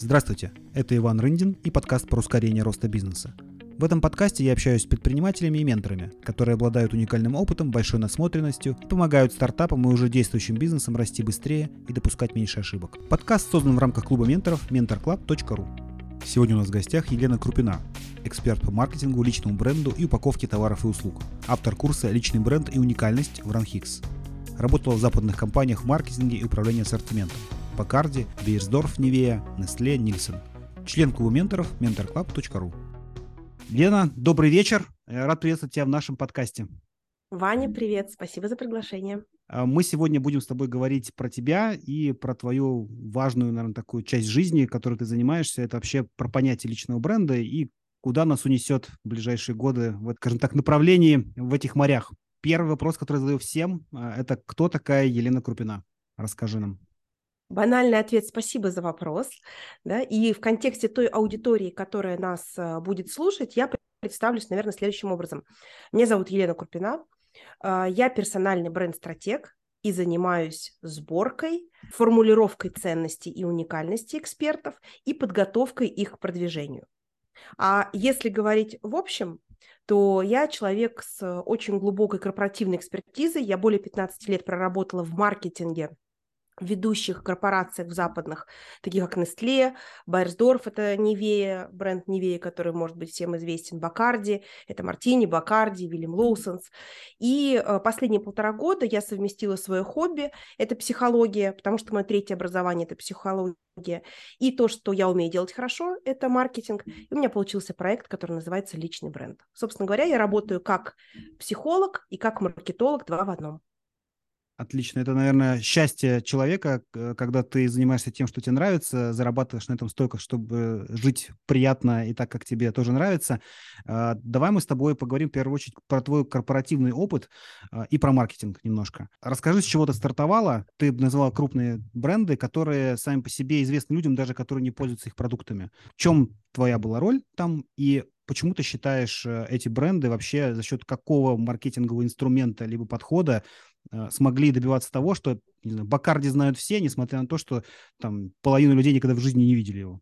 Здравствуйте, это Иван Рындин и подкаст про ускорение роста бизнеса. В этом подкасте я общаюсь с предпринимателями и менторами, которые обладают уникальным опытом, большой насмотренностью помогают стартапам и уже действующим бизнесам расти быстрее и допускать меньше ошибок. Подкаст создан в рамках клуба менторов mentorclub.ru. Сегодня у нас в гостях Елена Крупина, эксперт по маркетингу, личному бренду и упаковке товаров и услуг, автор курса «Личный бренд и уникальность» в Ранхикс. Работала в западных компаниях в маркетинге и управлении ассортиментом. Бакарди, Бейерсдорф, Невея, Nestle, Нильсон. Член клуба менторов mentorclub.ru. Лена, добрый вечер. Рад приветствовать тебя в нашем подкасте. Ваня, привет. Спасибо за приглашение. А, мы сегодня будем с тобой говорить про тебя и про твою важную, наверное, такую часть жизни, которой ты занимаешься. Это вообще про понятие личного бренда и куда нас унесет в ближайшие годы, в, скажем так, направлении в этих морях. Первый вопрос, который задаю всем, а, это кто такая Елена Крупина? Расскажи нам. Банальный ответ «спасибо за вопрос». Да? И в контексте той аудитории, которая нас а, будет слушать, я представлюсь, наверное, следующим образом. Меня зовут Елена Курпина, а, я персональный бренд-стратег и занимаюсь сборкой, формулировкой ценностей и уникальности экспертов и подготовкой их к продвижению. А если говорить в общем, то я человек с очень глубокой корпоративной экспертизой. Я более 15 лет проработала в маркетинге ведущих корпорациях в западных, таких как Nestle, Beiersdorf, это Nivea, бренд Nivea, который может быть всем известен, Бакарди, это Martini, Bacardi, William Lawson's. И э, последние полтора года я совместила свое хобби, это психология, потому что мое третье образование – это психология, и то, что я умею делать хорошо, это маркетинг. И у меня получился проект, который называется «Личный бренд». Собственно говоря, я работаю как психолог и как маркетолог два в одном. Отлично. Это, наверное, счастье человека, когда ты занимаешься тем, что тебе нравится, зарабатываешь на этом столько, чтобы жить приятно и так, как тебе тоже нравится. А, давай мы с тобой поговорим в первую очередь про твой корпоративный опыт а, и про маркетинг немножко. Расскажи, с чего ты стартовала. Ты назвала крупные бренды, которые сами по себе известны людям, даже которые не пользуются их продуктами. В чем твоя была роль там и почему ты считаешь э, эти бренды вообще за счет какого маркетингового инструмента либо подхода смогли добиваться того, что не знаю, Бакарди знают все, несмотря на то, что там половину людей никогда в жизни не видели его.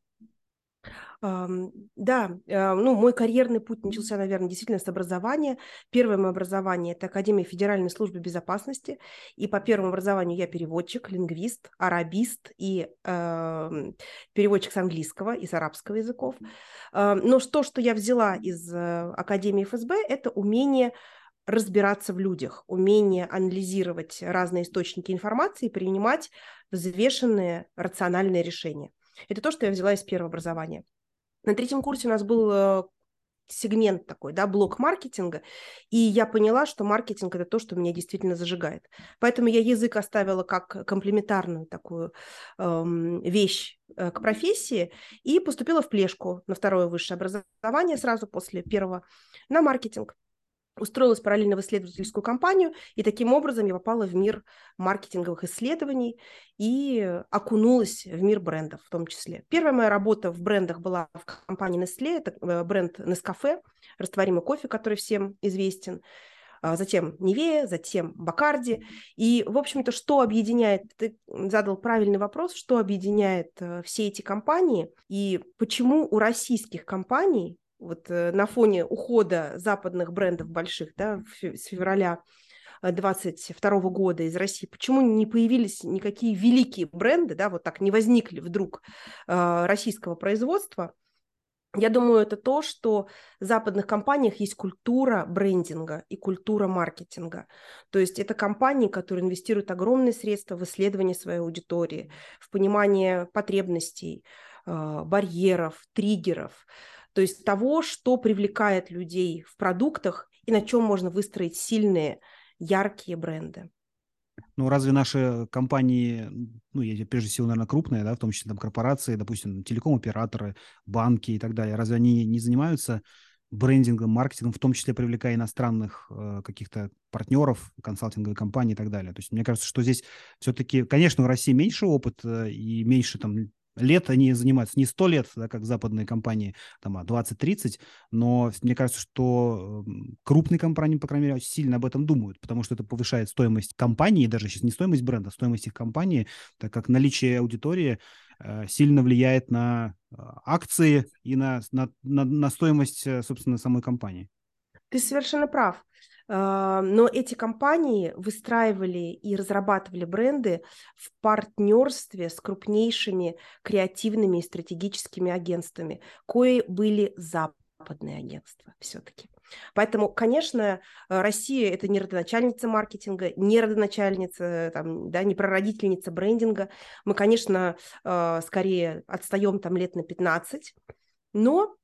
Да, э, ну, мой карьерный путь начался, наверное, действительно с образования. Первое мое образование – это Академия Федеральной службы безопасности. И по первому образованию я переводчик, лингвист, арабист и э, переводчик с английского и с арабского языков. Э, но то, что я взяла из э, Академии ФСБ, это умение разбираться в людях, умение анализировать разные источники информации и принимать взвешенные рациональные решения. Это то, что я взяла из первого образования. На третьем курсе у нас был э, сегмент такой, да, блок маркетинга, и я поняла, что маркетинг – это то, что меня действительно зажигает. Поэтому я язык оставила как комплементарную такую эм, вещь э, к профессии и поступила в плешку на второе высшее образование сразу после первого на маркетинг устроилась параллельно в исследовательскую компанию, и таким образом я попала в мир маркетинговых исследований и окунулась в мир брендов в том числе. Первая моя работа в брендах была в компании Nestle, это э, бренд Nescafe, растворимый кофе, который всем известен, а затем Невея, затем Бакарди. И, в общем-то, что объединяет, ты задал правильный вопрос, что объединяет э, все эти компании и почему у российских компаний вот э, на фоне ухода западных брендов больших, да, с февраля 22 э, года из России, почему не появились никакие великие бренды, да, вот так не возникли вдруг э, российского производства, я думаю, это то, что в западных компаниях есть культура брендинга и культура маркетинга. То есть это компании, которые инвестируют огромные средства в исследование своей аудитории, в понимание потребностей, барьеров, триггеров то есть того, что привлекает людей в продуктах и на чем можно выстроить сильные, яркие бренды. Ну, разве наши компании, ну, прежде всего, наверное, крупные, да, в том числе там корпорации, допустим, телеком-операторы, банки и так далее, разве они не занимаются брендингом, маркетингом, в том числе привлекая иностранных э, каких-то партнеров, консалтинговые компании и так далее. То есть мне кажется, что здесь все-таки, конечно, в России меньше опыта и меньше там лет они занимаются, не 100 лет, да, как западные компании, там, а 20-30, но мне кажется, что крупные компании, по крайней мере, сильно об этом думают, потому что это повышает стоимость компании, даже сейчас не стоимость бренда, а стоимость их компании, так как наличие аудитории э, сильно влияет на э, акции и на, на, на, на стоимость, э, собственно, самой компании. Ты совершенно прав. А, но эти компании выстраивали и разрабатывали бренды в партнерстве с крупнейшими креативными и стратегическими агентствами, кои были западные агентства все-таки. Поэтому, конечно, Россия – это не родоначальница маркетинга, не родоначальница, там, да, не прародительница брендинга. Мы, конечно, а, скорее отстаем там лет на 15, но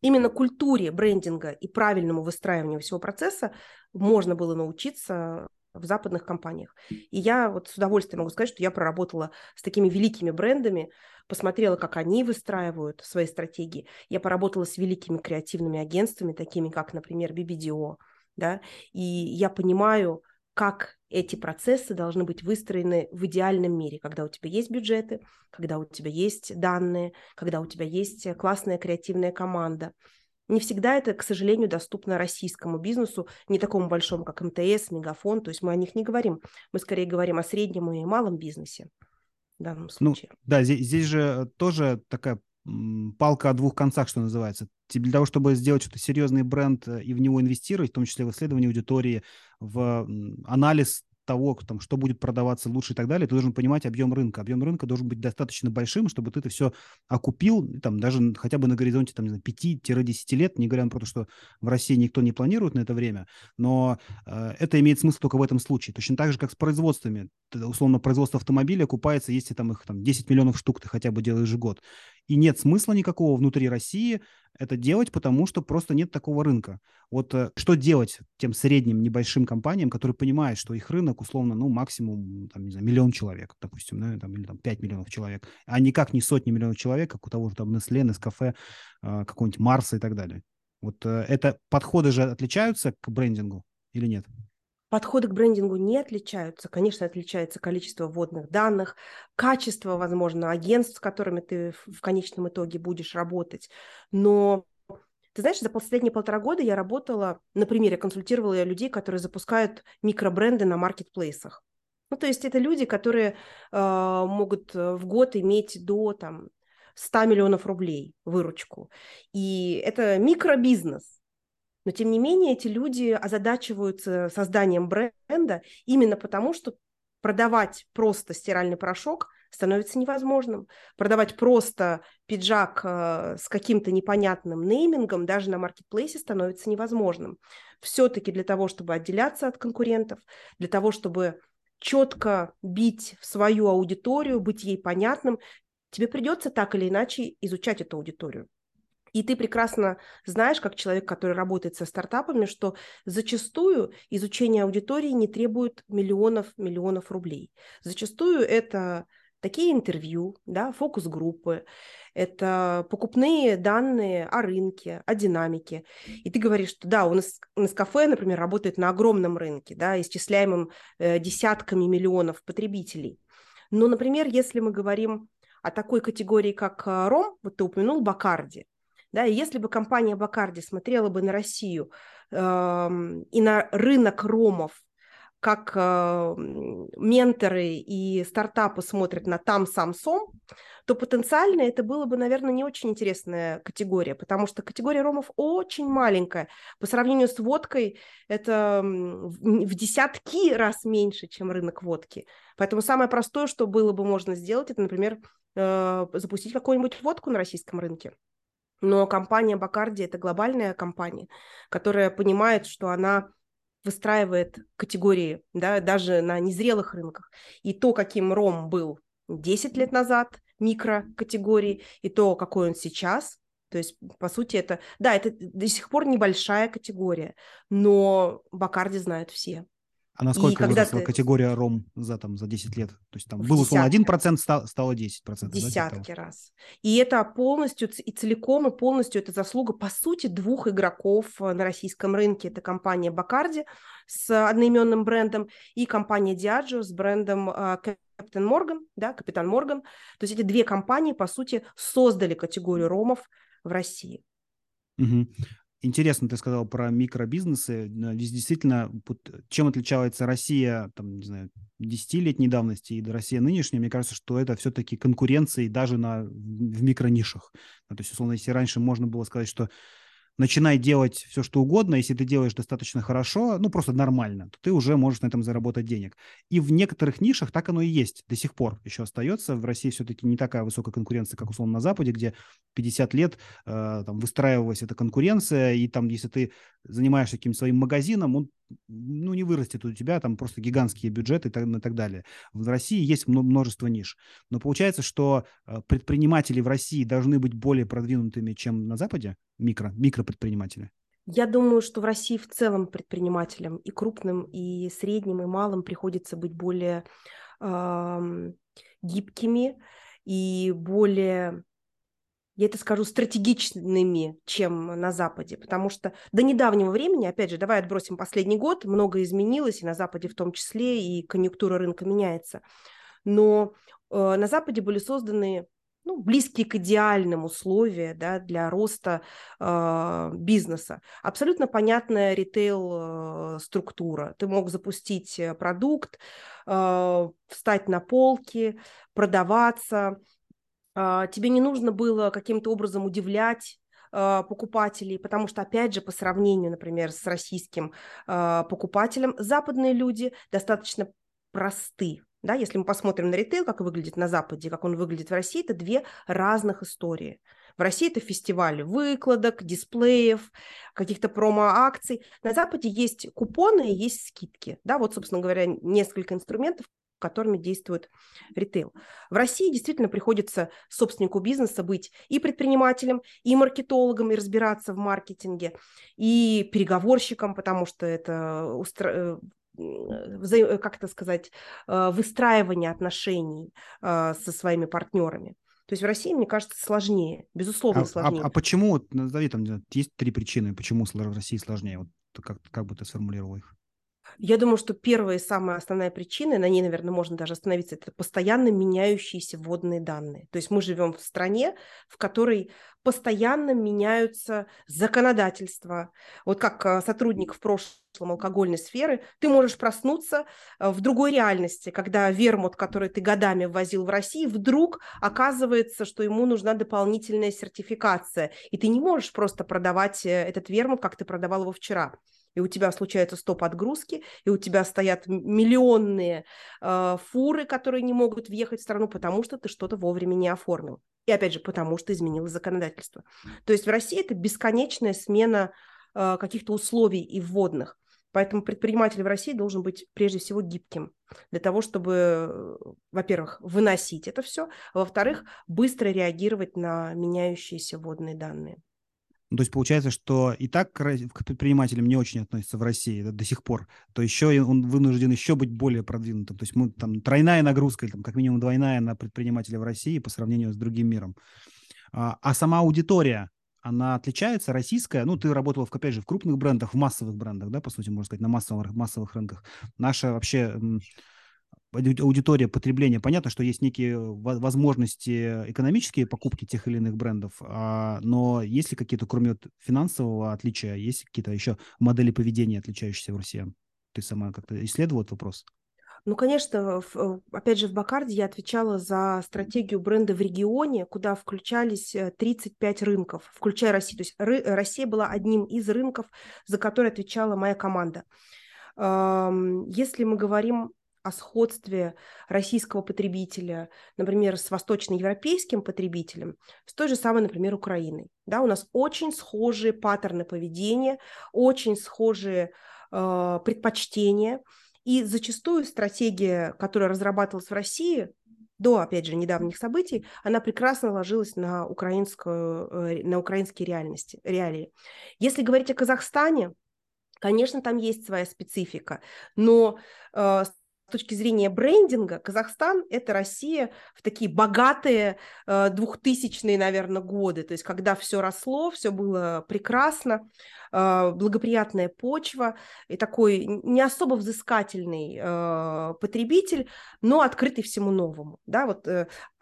именно культуре брендинга и правильному выстраиванию всего процесса можно было научиться в западных компаниях. И я вот с удовольствием могу сказать, что я проработала с такими великими брендами, посмотрела, как они выстраивают свои стратегии. Я поработала с великими креативными агентствами, такими как, например, BBDO, да, и я понимаю, как эти процессы должны быть выстроены в идеальном мире, когда у тебя есть бюджеты, когда у тебя есть данные, когда у тебя есть классная креативная команда. Не всегда это, к сожалению, доступно российскому бизнесу, не такому большому, как МТС, Мегафон, то есть мы о них не говорим. Мы скорее говорим о среднем и малом бизнесе в данном ну, случае. Ну, да, здесь, здесь же тоже такая палка о двух концах, что называется. Для того, чтобы сделать что-то серьезный бренд э, и в него инвестировать, в том числе в исследование аудитории, в анализ того, там, что будет продаваться лучше и так далее, ты должен понимать объем рынка. Объем рынка должен быть достаточно большим, чтобы ты это все окупил, там, даже хотя бы на горизонте там, 5-10 лет, не говоря про то, что в России никто не планирует на это время, но э, это имеет смысл только в этом случае. Точно так же, как с производствами. Условно, производство автомобиля окупается, если там их там, 10 миллионов штук ты хотя бы делаешь год. И нет смысла никакого внутри России это делать, потому что просто нет такого рынка. Вот э, что делать тем средним небольшим компаниям, которые понимают, что их рынок условно, ну, максимум, там, не знаю, миллион человек, допустим, да, там, или там 5 миллионов человек, а никак не сотни миллионов человек, как у того же там Nestle, Nescafe, э, какого-нибудь Марса и так далее. Вот э, это подходы же отличаются к брендингу или нет? Подходы к брендингу не отличаются. Конечно, отличается количество вводных данных, качество, возможно, агентств, с которыми ты в конечном итоге будешь работать. Но ты знаешь, за последние полтора года я работала, например, я консультировала людей, которые запускают микробренды на маркетплейсах. Ну, то есть это люди, которые э, могут в год иметь до там, 100 миллионов рублей выручку. И это микробизнес. Но, тем не менее, эти люди озадачиваются созданием бренда именно потому, что продавать просто стиральный порошок становится невозможным. Продавать просто пиджак э, с каким-то непонятным неймингом даже на маркетплейсе становится невозможным. Все-таки для того, чтобы отделяться от конкурентов, для того, чтобы четко бить в свою аудиторию, быть ей понятным, тебе придется так или иначе изучать эту аудиторию. И ты прекрасно знаешь, как человек, который работает со стартапами, что зачастую изучение аудитории не требует миллионов-миллионов рублей. Зачастую это такие интервью, да, фокус-группы, это покупные данные о рынке, о динамике. И ты говоришь, что да, у нас, у нас кафе, например, работает на огромном рынке, да, исчисляемым э, десятками миллионов потребителей. Но, например, если мы говорим о такой категории, как э, ром, вот ты упомянул Бакарди, да, и если бы компания Бакарди смотрела бы на Россию э, и на рынок ромов, как э, менторы и стартапы смотрят на там сам сом, то потенциально это было бы, наверное, не очень интересная категория, потому что категория ромов очень маленькая. По сравнению с водкой это в десятки раз меньше, чем рынок водки. Поэтому самое простое, что было бы можно сделать, это, например, э, запустить какую-нибудь водку на российском рынке. Но компания Бакарди – это глобальная компания, которая понимает, что она выстраивает категории, да, даже на незрелых рынках. И то, каким ром был 10 лет назад, микрокатегории, и то, какой он сейчас, то есть, по сути, это, да, это до сих пор небольшая категория, но Бакарди знают все. А насколько выросла ты... категория ром за, там, за 10 лет? То есть там был условно 1%, стало, стало 10%. Десятки да, раз. И это полностью и целиком, и полностью это заслуга, по сути, двух игроков э, на российском рынке. Это компания Бакарди с одноименным брендом и компания Diageo с брендом Капитан Морган, да, Капитан Морган. То есть эти две компании, по сути, создали категорию ромов в России. Угу. Интересно, ты сказал про микробизнесы. Действительно, чем отличается Россия, там, не знаю, десятилетней давности и Россия нынешняя, мне кажется, что это все-таки конкуренции даже на, в микронишах. То есть, условно, если раньше можно было сказать, что начинай делать все, что угодно, если ты делаешь достаточно хорошо, ну, просто нормально, то ты уже можешь на этом заработать денег. И в некоторых нишах так оно и есть до сих пор еще остается. В России все-таки не такая высокая конкуренция, как, условно, на Западе, где 50 лет э, там выстраивалась эта конкуренция, и там, если ты занимаешься каким-то своим магазином, он ну, не вырастет у тебя там просто гигантские бюджеты и так, и так далее. В России есть множество ниш. Но получается, что э, предприниматели в России должны быть более продвинутыми, чем на Западе, микро, микропредприниматели. Я думаю, что в России в целом предпринимателям и крупным, и средним, и малым приходится быть более э, гибкими и более я это скажу, стратегичными, чем на Западе, потому что до недавнего времени, опять же, давай отбросим последний год, многое изменилось, и на Западе в том числе, и конъюнктура рынка меняется. Но э, на Западе были созданы ну, близкие к идеальным условия да, для роста э, бизнеса. Абсолютно понятная ритейл-структура. Э, Ты мог запустить э, продукт, э, встать на полки, продаваться – тебе не нужно было каким-то образом удивлять а, покупателей, потому что, опять же, по сравнению, например, с российским а, покупателем, западные люди достаточно просты. Да, если мы посмотрим на ритейл, как выглядит на Западе, как он выглядит в России, это две разных истории. В России это фестиваль выкладок, дисплеев, каких-то промо-акций. На Западе есть купоны и есть скидки. Да, вот, собственно говоря, несколько инструментов, которыми действует ритейл. В России действительно приходится собственнику бизнеса быть и предпринимателем, и маркетологом, и разбираться в маркетинге, и переговорщиком, потому что это устро... Э, как это сказать, э, выстраивание отношений э, со своими партнерами. То есть в России, мне кажется, сложнее, безусловно, а, сложнее. А, а почему, назови там, есть три причины, почему в России сложнее? Вот как, как бы ты сформулировал их? Я думаю, что первая и самая основная причина, на ней, наверное, можно даже остановиться, это постоянно меняющиеся вводные данные. То есть мы живем в стране, в которой постоянно меняются законодательства. Вот как э, сотрудник в прошлом алкогольной сферы, ты можешь проснуться э, в другой реальности, когда вермут, который ты годами ввозил в Россию, вдруг оказывается, что ему нужна дополнительная сертификация, и ты не можешь просто продавать э, этот вермут, как ты продавал его вчера и у тебя случаются стоп-отгрузки, и у тебя стоят миллионные э, фуры, которые не могут въехать в страну, потому что ты что-то вовремя не оформил. И опять же, потому что изменилось законодательство. То есть в России это бесконечная смена э, каких-то условий и вводных. Поэтому предприниматель в России должен быть прежде всего гибким для того, чтобы, во-первых, выносить это все, а во-вторых, быстро реагировать на меняющиеся вводные данные. Ну, то есть получается, что и так к предпринимателям не очень относятся в России да, до сих пор, то еще он вынужден еще быть более продвинутым. То есть мы там тройная нагрузка, или там как минимум двойная на предпринимателя в России по сравнению с другим миром. А, а сама аудитория, она отличается, российская, ну, ты работала, в, опять же, в крупных брендах, в массовых брендах, да, по сути, можно сказать, на массовых, массовых рынках. Наша вообще аудитория потребления. Понятно, что есть некие возможности экономические покупки тех или иных брендов, а, но есть ли какие-то, кроме финансового отличия, есть какие-то еще модели поведения, отличающиеся в россиян? Ты сама как-то исследовала этот вопрос? Ну, конечно, в, опять же, в Бакарде я отвечала за стратегию бренда в регионе, куда включались 35 э, рынков, включая Россию. То есть ры, Россия была одним из рынков, за который отвечала моя команда. Если мы говорим о сходстве российского потребителя, например, с восточноевропейским потребителем, с той же самой, например, Украиной. Да, у нас очень схожие паттерны поведения, очень схожие э, предпочтения, и зачастую стратегия, которая разрабатывалась в России, до, опять же, недавних событий, она прекрасно ложилась на, украинскую, э, на украинские реальности, реалии. Если говорить о Казахстане, Конечно, там есть своя специфика, но э, с точки зрения брендинга Казахстан – это Россия в такие богатые э, двухтысячные, наверное, годы, то есть когда все росло, все было прекрасно, э, благоприятная почва и такой не особо взыскательный э, потребитель, но открытый всему новому. Да, вот,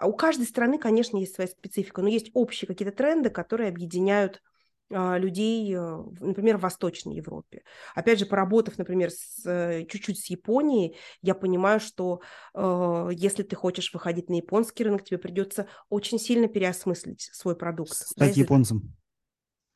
у каждой страны, конечно, есть своя специфика, но есть общие какие-то тренды, которые объединяют а, людей, э, например, в Восточной Европе. Опять же, поработав, например, с, э, чуть-чуть с Японией, я понимаю, что э, если ты хочешь выходить на японский рынок, тебе придется очень сильно переосмыслить свой продукт. Стать да, японцем.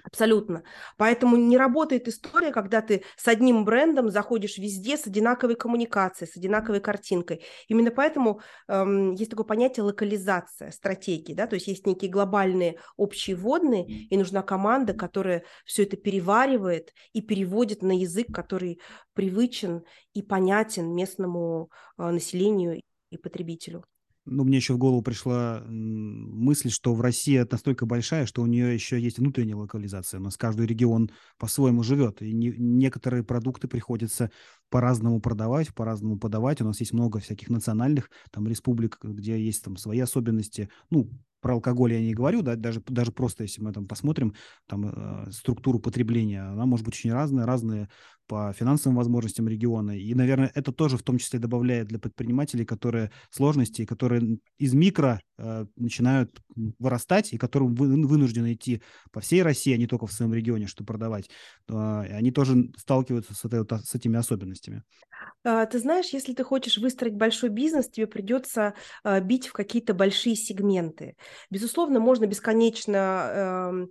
Абсолютно. Поэтому не работает история, когда ты с одним брендом заходишь везде с одинаковой коммуникацией, с одинаковой картинкой. Именно поэтому эм, есть такое понятие локализация стратегии, да, то есть есть некие глобальные общие водные, и нужна команда, которая все это переваривает и переводит на язык, который привычен и понятен местному э, населению и потребителю ну, мне еще в голову пришла мысль, что в России это настолько большая, что у нее еще есть внутренняя локализация. У нас каждый регион по-своему живет, и не, некоторые продукты приходится по-разному продавать, по-разному подавать. У нас есть много всяких национальных там республик, где есть там свои особенности. Ну, про алкоголь я не говорю, да, даже, даже просто если мы там посмотрим там э, структуру потребления, она может быть очень разная, разные по финансовым возможностям региона. И, наверное, это тоже в том числе добавляет для предпринимателей, которые сложности, которые из микро э, начинают вырастать и которым вы, вынуждены идти по всей России, а не только в своем регионе, чтобы продавать. Э, они тоже сталкиваются с, этой, с этими особенностями. А, ты знаешь, если ты хочешь выстроить большой бизнес, тебе придется а, бить в какие-то большие сегменты. Безусловно, можно бесконечно эм,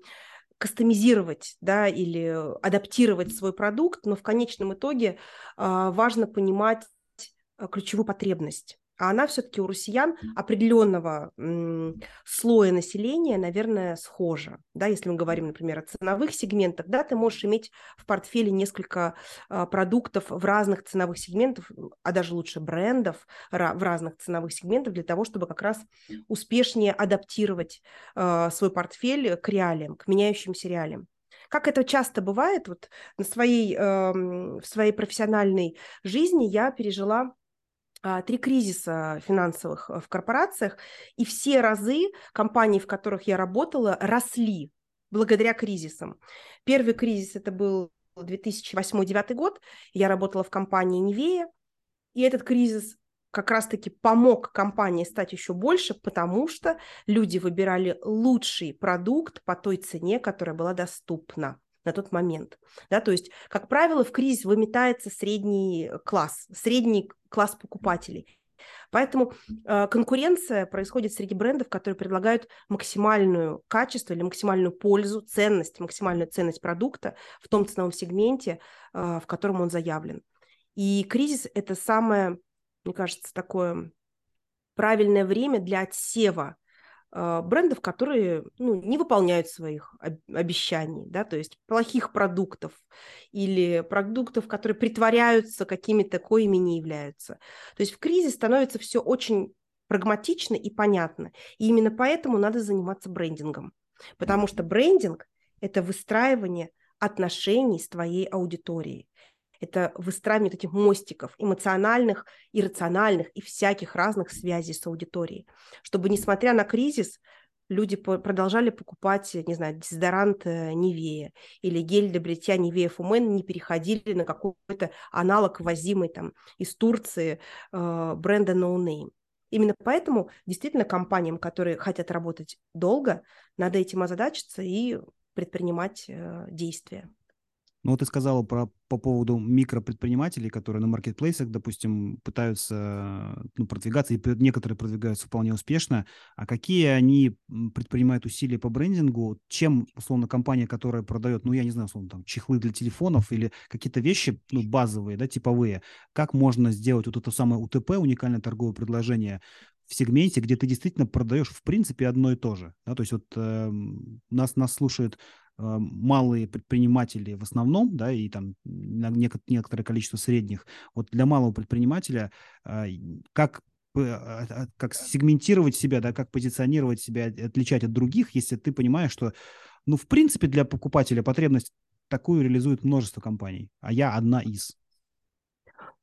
кастомизировать да, или адаптировать свой продукт, но в конечном итоге а, важно понимать ключевую потребность а она все-таки у россиян определенного слоя населения, наверное, схожа. Да, если мы говорим, например, о ценовых сегментах, да, ты можешь иметь в портфеле несколько а, продуктов в разных ценовых сегментах, а даже лучше брендов в разных ценовых сегментах для того, чтобы как раз успешнее адаптировать а, свой портфель к реалиям, к меняющимся реалиям. Как это часто бывает, вот на своей, в своей профессиональной жизни я пережила три кризиса финансовых э, в корпорациях, и все разы компании, в которых я работала, росли благодаря кризисам. Первый кризис это был 2008-2009 год, я работала в компании Невея, и этот кризис как раз-таки помог компании стать еще больше, потому что люди выбирали лучший продукт по той цене, которая была доступна на тот момент. Да, то есть, как правило, в кризис выметается средний класс, средний класс покупателей. Поэтому э, конкуренция происходит среди брендов, которые предлагают максимальную качество или максимальную пользу, ценность, максимальную ценность продукта в том ценовом сегменте, э, в котором он заявлен. И кризис – это самое, мне кажется, такое правильное время для отсева брендов, которые ну, не выполняют своих обещаний, да, то есть плохих продуктов или продуктов, которые притворяются какими-то, коими не являются. То есть в кризис становится все очень прагматично и понятно. И именно поэтому надо заниматься брендингом. Потому что брендинг – это выстраивание отношений с твоей аудиторией это выстраивание этих мостиков эмоциональных, иррациональных и всяких разных связей с аудиторией, чтобы, несмотря на кризис, люди продолжали покупать, не знаю, дезодорант э, Невея или гель для бритья Невея Фумен, не переходили на какой-то аналог, возимый там из Турции э, бренда No Name. Именно поэтому действительно компаниям, которые хотят работать долго, надо этим озадачиться и предпринимать э, действия. Ну, вот ты сказала про, по поводу микропредпринимателей, которые на маркетплейсах, допустим, пытаются ну, продвигаться, и некоторые продвигаются вполне успешно. А какие они предпринимают усилия по брендингу? Чем, условно, компания, которая продает, ну, я не знаю, условно, там, чехлы для телефонов или какие-то вещи, ну, базовые, да, типовые, как можно сделать вот это самое УТП, уникальное торговое предложение, в сегменте, где ты действительно продаешь в принципе одно и то же. Да? То есть вот э, нас, нас слушают Э, малые предприниматели в основном, да, и там некоторое количество средних. Вот для малого предпринимателя э, как а, а, как сегментировать себя, да, как позиционировать себя, отличать от других, если ты понимаешь, что, ну, в принципе, для покупателя потребность такую реализует множество компаний, а я одна из.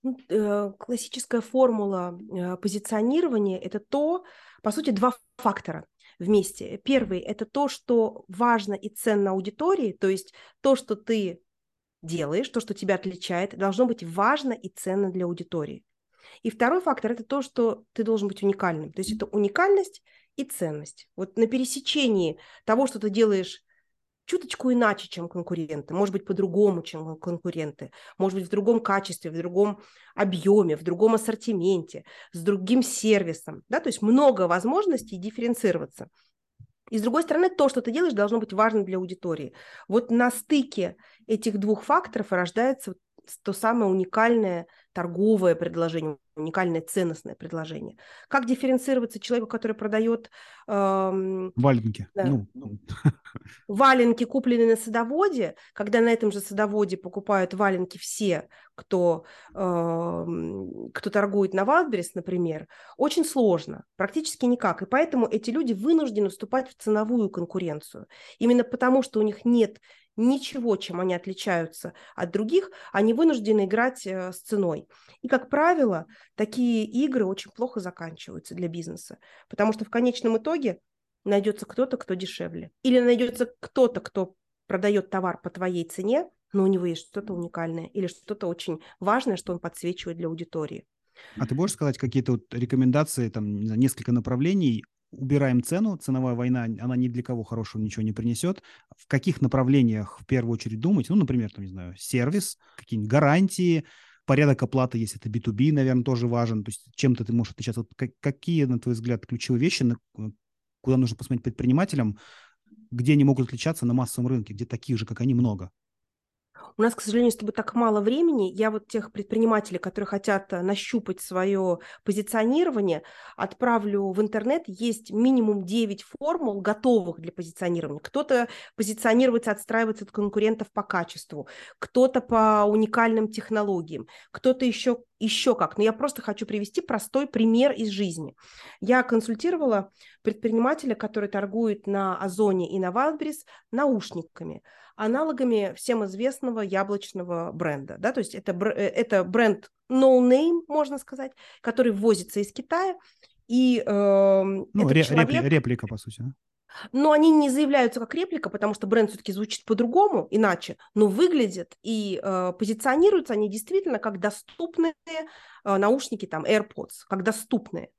Ну, э, классическая формула позиционирования – это то, по сути, два фактора вместе. Первый – это то, что важно и ценно аудитории, то есть то, что ты делаешь, то, что тебя отличает, должно быть важно и ценно для аудитории. И второй фактор – это то, что ты должен быть уникальным. То есть это уникальность и ценность. Вот на пересечении того, что ты делаешь чуточку иначе, чем конкуренты, может быть, по-другому, чем конкуренты, может быть, в другом качестве, в другом объеме, в другом ассортименте, с другим сервисом, да, то есть много возможностей дифференцироваться. И с другой стороны, то, что ты делаешь, должно быть важно для аудитории. Вот на стыке этих двух факторов рождается то самое уникальное торговое предложение, уникальное ценностное предложение. Как дифференцироваться человеку, который продает... Эм, Валенки. Да, ну. Валенки, купленные на садоводе, когда на этом же садоводе покупают валенки все, кто, эм, кто торгует на Wildberries, например, очень сложно, практически никак. И поэтому эти люди вынуждены вступать в ценовую конкуренцию. Именно потому, что у них нет ничего, чем они отличаются от других, они вынуждены играть э, с ценой. И, как правило, такие игры очень плохо заканчиваются для бизнеса, потому что в конечном итоге найдется кто-то, кто дешевле. Или найдется кто-то, кто продает товар по твоей цене, но у него есть что-то уникальное или что-то очень важное, что он подсвечивает для аудитории. А ты можешь сказать какие-то вот рекомендации, там, несколько направлений, убираем цену, ценовая война, она ни для кого хорошего ничего не принесет. В каких направлениях в первую очередь думать? Ну, например, там, не знаю, сервис, какие-нибудь гарантии, порядок оплаты, если это B2B, наверное, тоже важен. То есть чем-то ты можешь отличаться. Вот какие, на твой взгляд, ключевые вещи, куда нужно посмотреть предпринимателям, где они могут отличаться на массовом рынке, где таких же, как они, много? У нас, к сожалению, с тобой так мало времени. Я вот тех предпринимателей, которые хотят э, нащупать свое позиционирование, отправлю в интернет. Есть минимум 9 формул, готовых для позиционирования. Кто-то позиционируется, отстраивается от конкурентов по качеству, кто-то по уникальным технологиям, кто-то еще еще как. Но я просто хочу привести простой пример из жизни. Я консультировала предпринимателя, который торгует на Озоне и на Wildberries наушниками аналогами всем известного яблочного бренда. Да? То есть это, э, это бренд no name, можно сказать, который ввозится из Китая. И, э, ну, ре- человек... реплика, по сути. Но они не заявляются как реплика, потому что бренд все-таки звучит по-другому, иначе, но выглядят и э, позиционируются они действительно как доступные э, наушники, там, AirPods, как доступные.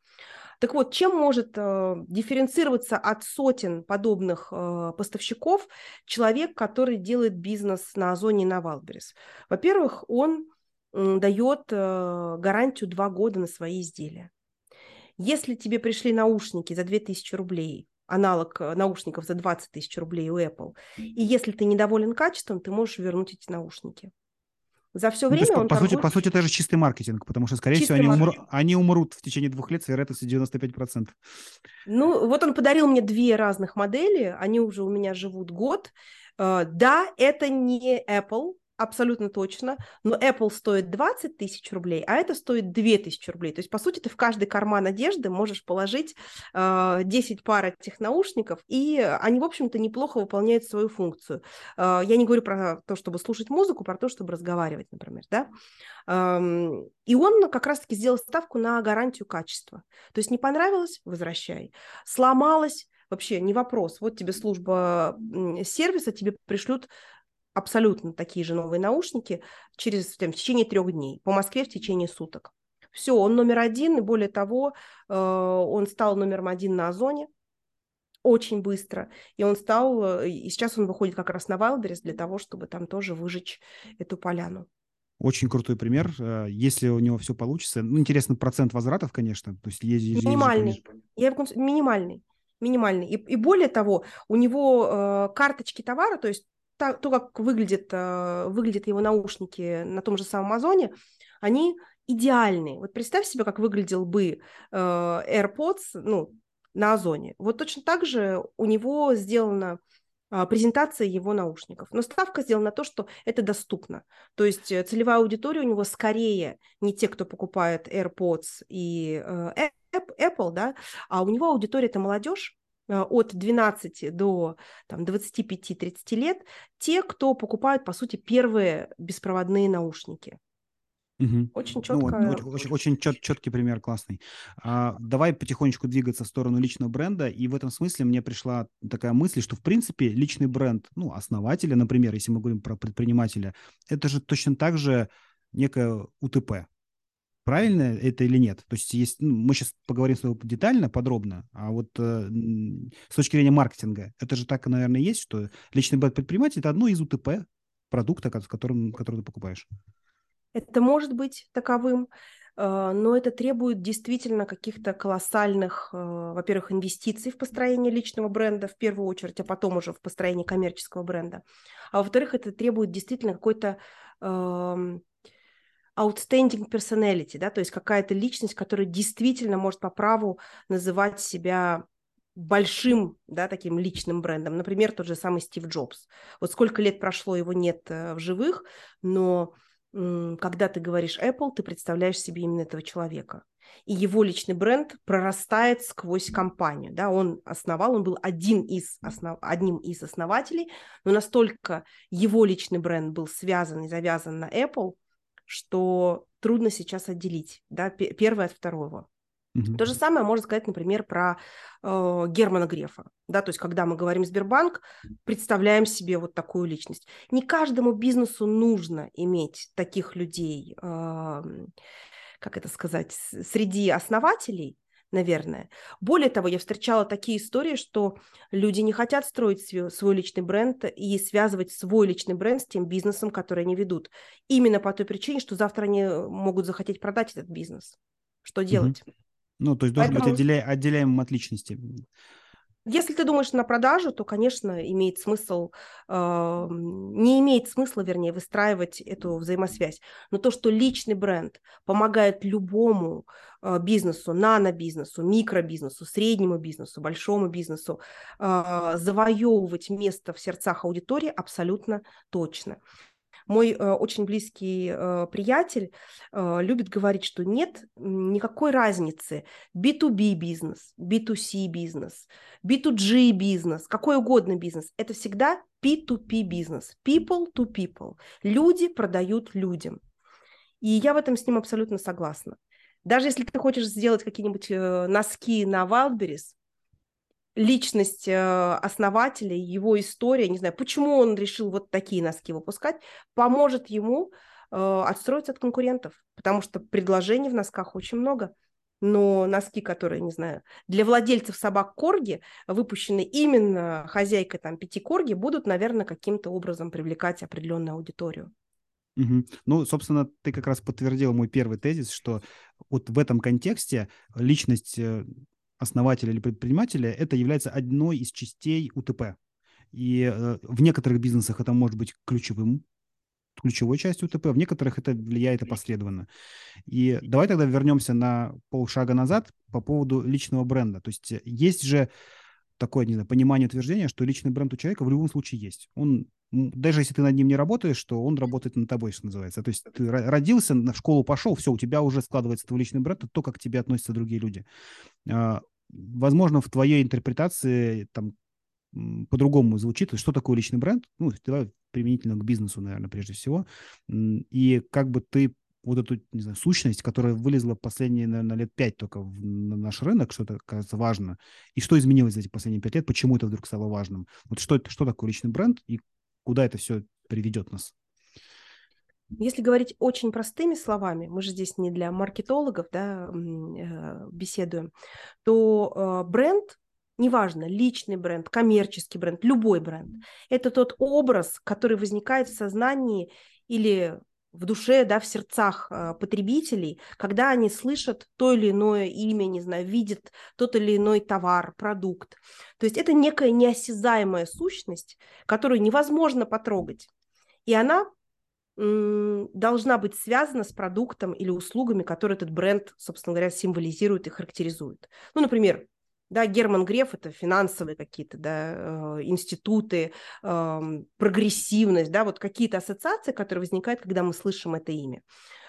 Так вот, чем может э, дифференцироваться от сотен подобных э, поставщиков человек, который делает бизнес на Озоне и на Wildberries? Во-первых, он э, дает э, гарантию 2 года на свои изделия. Если тебе пришли наушники за 2000 рублей, аналог э, наушников за 20 тысяч рублей у Apple, и если ты недоволен качеством, ты можешь вернуть эти наушники. За все время ну, он по, торгует... сути, по сути, это же чистый маркетинг, потому что, скорее чистый всего, они, умрут, они умрут в течение двух лет с вероятностью 95%. Ну, вот он подарил мне две разных модели, они уже у меня живут год. Uh, да, это не Apple, абсолютно точно, но Apple стоит 20 тысяч рублей, а это стоит 2 тысячи рублей. То есть, по сути, ты в каждый карман одежды можешь положить э, 10 пар этих наушников, и они, в общем-то, неплохо выполняют свою функцию. Э, я не говорю про то, чтобы слушать музыку, про то, чтобы разговаривать, например, да. Эм, и он как раз-таки сделал ставку на гарантию качества. То есть не понравилось – возвращай. Сломалось – вообще не вопрос. Вот тебе служба сервиса, тебе пришлют абсолютно такие же новые наушники через, там, в течение трех дней, по Москве в течение суток. Все, он номер один, и более того, э, он стал номером один на Озоне очень быстро, и он стал, э, и сейчас он выходит как раз на Wildberries для того, чтобы там тоже выжечь эту поляну. Очень крутой пример. Э, если у него все получится, ну, интересно, процент возвратов, конечно. То есть есть, минимальный. Я, минимальный. Минимальный. И, и более того, у него э, карточки товара, то есть то, то как выглядит, э, выглядят его наушники на том же самом Озоне, они идеальные. Вот представь себе, как выглядел бы э, AirPods ну, на Озоне. Вот точно так же у него сделана а, презентация его наушников. Но ставка сделана на то, что это доступно. То есть э, целевая аудитория у него скорее не те, кто покупает AirPods и Apple, да, а у него аудитория это молодежь, от 12 до там, 25-30 лет те, кто покупают, по сути, первые беспроводные наушники. Угу. Очень четко. Ну, вот, очень, очень чет, четкий пример, классный. А, давай потихонечку двигаться в сторону личного бренда. И в этом смысле мне пришла такая мысль, что в принципе личный бренд, ну, основателя, например, если мы говорим про предпринимателя, это же точно так же некое УТП. Правильно это или нет? То есть, есть, ну, мы сейчас поговорим с тобой детально, подробно, а вот э, с точки зрения маркетинга, это же так, наверное, есть, что личный бренд предприниматель – это одно из УТП продукта, которым, который ты покупаешь. Это может быть таковым. Э, но это требует действительно каких-то колоссальных, э, во-первых, инвестиций в построение личного бренда в первую очередь, а потом уже в построение коммерческого бренда. А во-вторых, это требует действительно какой-то эм, outstanding personality, да, то есть какая-то личность, которая действительно может по праву называть себя большим, да, таким личным брендом. Например, тот же самый Стив Джобс. Вот сколько лет прошло, его нет э, в живых, но когда ты говоришь Apple, ты представляешь себе именно этого человека. И его личный бренд прорастает сквозь компанию. Да? Он основал, он был один из основ... одним из основателей, но настолько его личный бренд был связан и завязан на Apple, что трудно сейчас отделить да, первое от второго. То же самое можно сказать, например, про э, Германа Грефа. Да, то есть, когда мы говорим Сбербанк, представляем себе вот такую личность. Не каждому бизнесу нужно иметь таких людей, э, как это сказать, среди основателей, наверное. Более того, я встречала такие истории, что люди не хотят строить свой, свой личный бренд и связывать свой личный бренд с тем бизнесом, который они ведут. Именно по той причине, что завтра они могут захотеть продать этот бизнес. Что делать? Mm-hmm. Ну, то есть должен Поэтому... быть отделя... отделяемым от личности. Если ты думаешь на продажу, то, конечно, имеет смысл, э, не имеет смысла, вернее, выстраивать эту взаимосвязь. Но то, что личный бренд помогает любому э, бизнесу, нано-бизнесу, микробизнесу, среднему бизнесу, большому бизнесу э, завоевывать место в сердцах аудитории, абсолютно точно. Мой э, очень близкий э, приятель э, любит говорить, что нет никакой разницы B2B бизнес, B2C бизнес, B2G бизнес, какой угодно бизнес. Это всегда P2P бизнес, people to people. Люди продают людям. И я в этом с ним абсолютно согласна. Даже если ты хочешь сделать какие-нибудь э, носки на Wildberries, личность э, основателя, его история, не знаю, почему он решил вот такие носки выпускать, поможет ему э, отстроиться от конкурентов, потому что предложений в носках очень много. Но носки, которые, не знаю, для владельцев собак корги, выпущены именно хозяйкой там пяти корги, будут, наверное, каким-то образом привлекать определенную аудиторию. Угу. Ну, собственно, ты как раз подтвердил мой первый тезис, что вот в этом контексте личность э, основателя или предпринимателя, это является одной из частей УТП. И э, в некоторых бизнесах это может быть ключевым, ключевой частью УТП, в некоторых это влияет опосредованно. И давай тогда вернемся на полшага назад по поводу личного бренда. То есть есть же такое не знаю, понимание утверждения, что личный бренд у человека в любом случае есть. Он, даже если ты над ним не работаешь, то он работает над тобой, что называется. То есть ты родился, в школу пошел, все, у тебя уже складывается твой личный бренд, это то, как к тебе относятся другие люди. А, возможно, в твоей интерпретации там по-другому звучит. Что такое личный бренд? Ну, применительно к бизнесу, наверное, прежде всего. И как бы ты вот эту, не знаю, сущность, которая вылезла последние, наверное, лет пять только в, на наш рынок, что это, кажется, важно. И что изменилось за эти последние пять лет, почему это вдруг стало важным? Вот что, это, что такое личный бренд и куда это все приведет нас? Если говорить очень простыми словами, мы же здесь не для маркетологов да, э, беседуем, то э, бренд неважно, личный бренд, коммерческий бренд, любой бренд. Это тот образ, который возникает в сознании или в душе, да, в сердцах э, потребителей, когда они слышат то или иное имя, не знаю, видят тот или иной товар, продукт. То есть это некая неосязаемая сущность, которую невозможно потрогать. И она должна быть связана с продуктом или услугами, которые этот бренд, собственно говоря, символизирует и характеризует. Ну, например, да, Герман Греф – это финансовые какие-то да, э, институты, э, прогрессивность, да, вот какие-то ассоциации, которые возникают, когда мы слышим это имя.